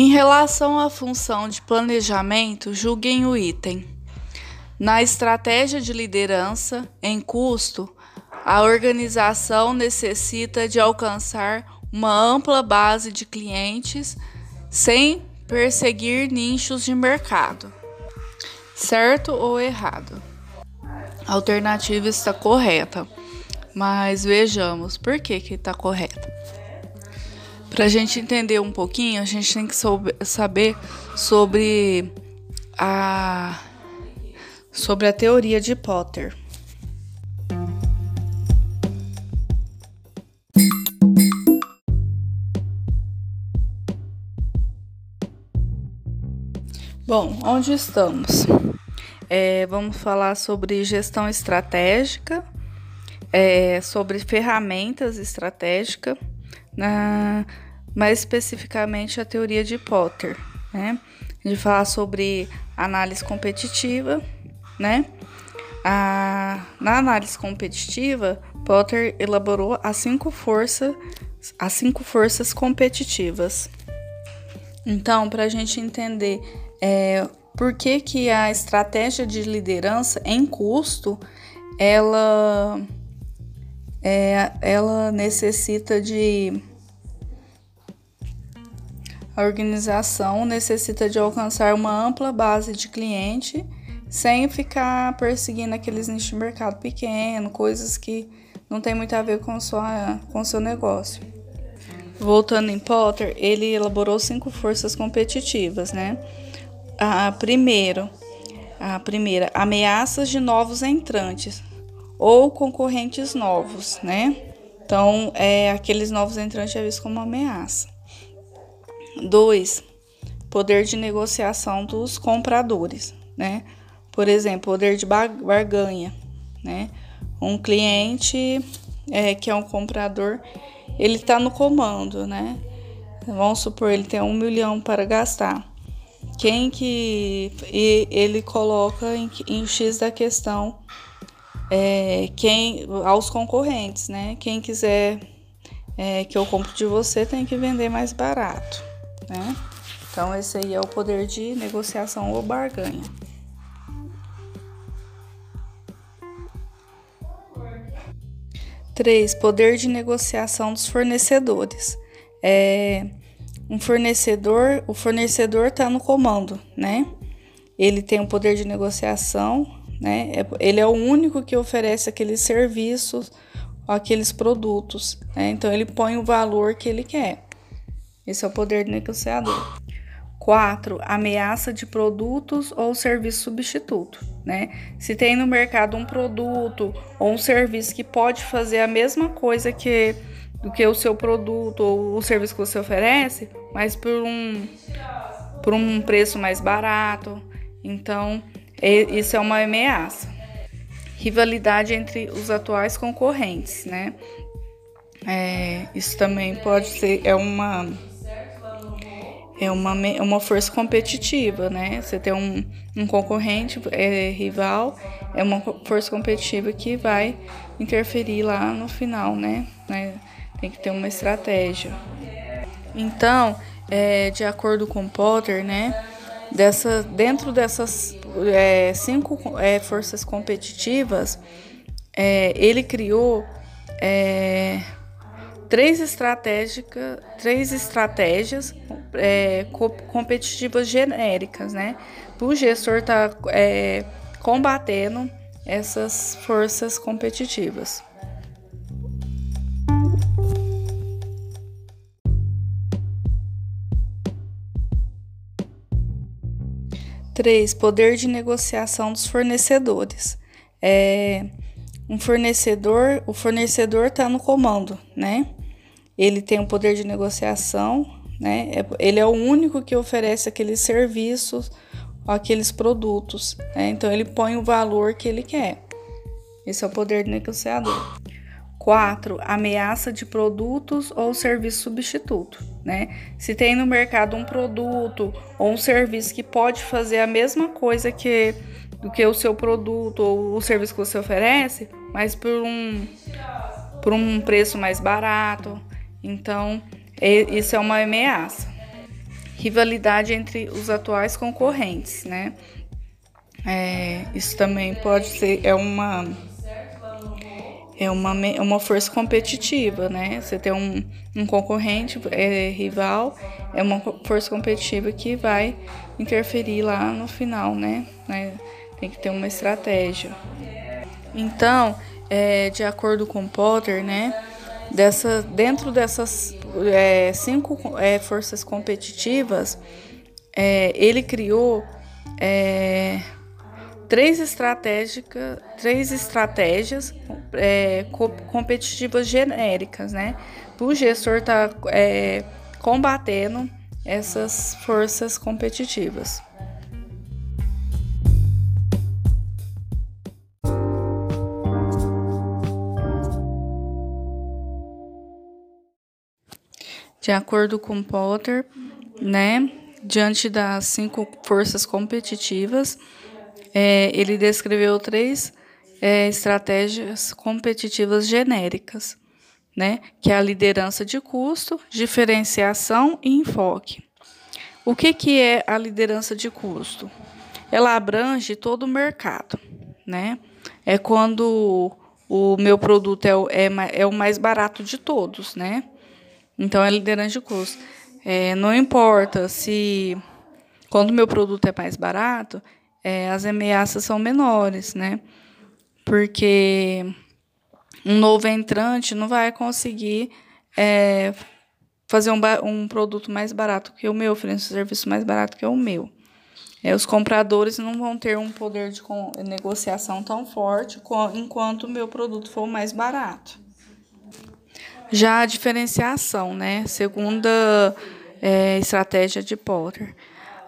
Em relação à função de planejamento, julguem o item. Na estratégia de liderança, em custo, a organização necessita de alcançar uma ampla base de clientes sem perseguir nichos de mercado. Certo ou errado? A alternativa está correta, mas vejamos por que está correta. Para a gente entender um pouquinho, a gente tem que saber sobre a sobre a teoria de Potter. Bom, onde estamos? É, vamos falar sobre gestão estratégica, é, sobre ferramentas estratégicas, na, mais especificamente a teoria de Potter, né? A gente fala sobre análise competitiva, né? A, na análise competitiva, Potter elaborou as cinco forças, as cinco forças competitivas. Então, para a gente entender é, por que, que a estratégia de liderança em custo ela, é, ela necessita de a organização necessita de alcançar uma ampla base de cliente sem ficar perseguindo aqueles nichos de mercado pequeno, coisas que não tem muito a ver com sua com seu negócio. Voltando em Potter, ele elaborou cinco forças competitivas, né? a primeiro, a primeira, ameaças de novos entrantes ou concorrentes novos, né? Então, é, aqueles novos entrantes é visto como ameaça. Dois, poder de negociação dos compradores, né? Por exemplo, poder de barganha, né? Um cliente é, que é um comprador, ele está no comando, né? Vamos supor, ele tem um milhão para gastar quem que ele coloca em, em X da questão é, quem aos concorrentes, né? Quem quiser é, que eu compre de você tem que vender mais barato, né? Então esse aí é o poder de negociação ou barganha. Três, poder de negociação dos fornecedores. É, um fornecedor, o fornecedor está no comando, né? Ele tem o um poder de negociação, né? É, ele é o único que oferece aqueles serviços, aqueles produtos, né? Então ele põe o valor que ele quer. Esse é o poder do negociador. 4. Ameaça de produtos ou serviço substituto, né? Se tem no mercado um produto ou um serviço que pode fazer a mesma coisa que que o seu produto ou o serviço que você oferece, mas por um, por um preço mais barato. Então, isso é uma ameaça. Rivalidade entre os atuais concorrentes, né? É, isso também pode ser é uma é uma, uma força competitiva, né? Você tem um, um concorrente é, rival, é uma força competitiva que vai interferir lá no final, né? né? Tem que ter uma estratégia. Então, é, de acordo com Potter, né, dessa, dentro dessas é, cinco é, forças competitivas, é, ele criou é, três, estratégica, três estratégias é, co competitivas genéricas, né? O gestor está é, combatendo essas forças competitivas. 3. Poder de negociação dos fornecedores. É, um fornecedor, o fornecedor está no comando, né? Ele tem um poder de negociação, né? É, ele é o único que oferece aqueles serviços, aqueles produtos, né? Então ele põe o valor que ele quer. Esse é o poder do negociador. 4. Ameaça de produtos ou serviço substituto, né? Se tem no mercado um produto ou um serviço que pode fazer a mesma coisa que do que o seu produto ou o serviço que você oferece, mas por um por um preço mais barato. Então, isso é uma ameaça. rivalidade entre os atuais concorrentes, né? É, isso também pode ser é uma é uma, uma força competitiva, né? Você tem um, um concorrente é, rival, é uma força competitiva que vai interferir lá no final, né? Tem que ter uma estratégia. Então, é, de acordo com Potter, né? Dessa, dentro dessas é, cinco é, forças competitivas, é, ele criou é, três, estratégica, três estratégias é, co competitivas genéricas, né? O gestor está é, combatendo essas forças competitivas. De acordo com Potter, né, diante das cinco forças competitivas, é, ele descreveu três é, estratégias competitivas genéricas, né? Que é a liderança de custo, diferenciação e enfoque. O que, que é a liderança de custo? Ela abrange todo o mercado, né? É quando o meu produto é o, é, é o mais barato de todos, né? Então é liderança de custo. É, não importa se quando o meu produto é mais barato, é, as ameaças são menores, né? Porque um novo entrante não vai conseguir é, fazer um, um produto mais barato que o meu, oferecer um serviço mais barato que o meu. É, os compradores não vão ter um poder de negociação tão forte enquanto o meu produto for mais barato. Já a diferenciação, né? Segunda é, estratégia de Potter.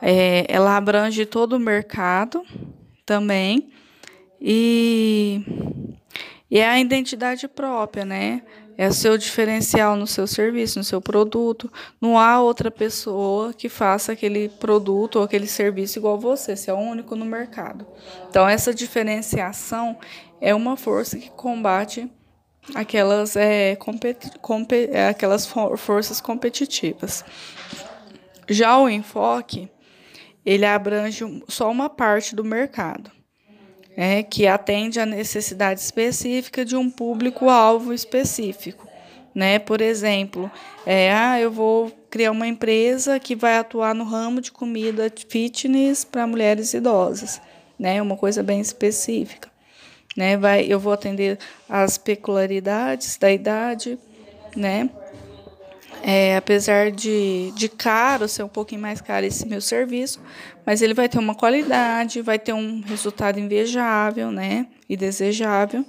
É, ela abrange todo o mercado também e, e é a identidade própria, né? É o seu diferencial no seu serviço, no seu produto. Não há outra pessoa que faça aquele produto ou aquele serviço igual você, você é o único no mercado. Então, essa diferenciação é uma força que combate aquelas, é, competi é, aquelas for forças competitivas. Já o enfoque ele abrange só uma parte do mercado, é, que atende à necessidade específica de um público-alvo específico. Né? Por exemplo, é, ah, eu vou criar uma empresa que vai atuar no ramo de comida fitness para mulheres idosas, né? uma coisa bem específica. Né? Vai, eu vou atender as peculiaridades da idade, né? É, apesar de, de caro, ser um pouquinho mais caro esse meu serviço, mas ele vai ter uma qualidade, vai ter um resultado invejável, né? E desejável.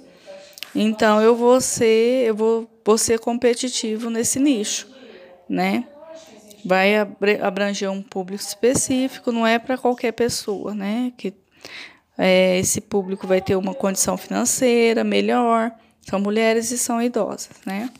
Então eu vou ser, eu vou, vou ser competitivo nesse nicho, né? Vai abranger um público específico, não é para qualquer pessoa, né? Que é, esse público vai ter uma condição financeira melhor, são mulheres e são idosas, né?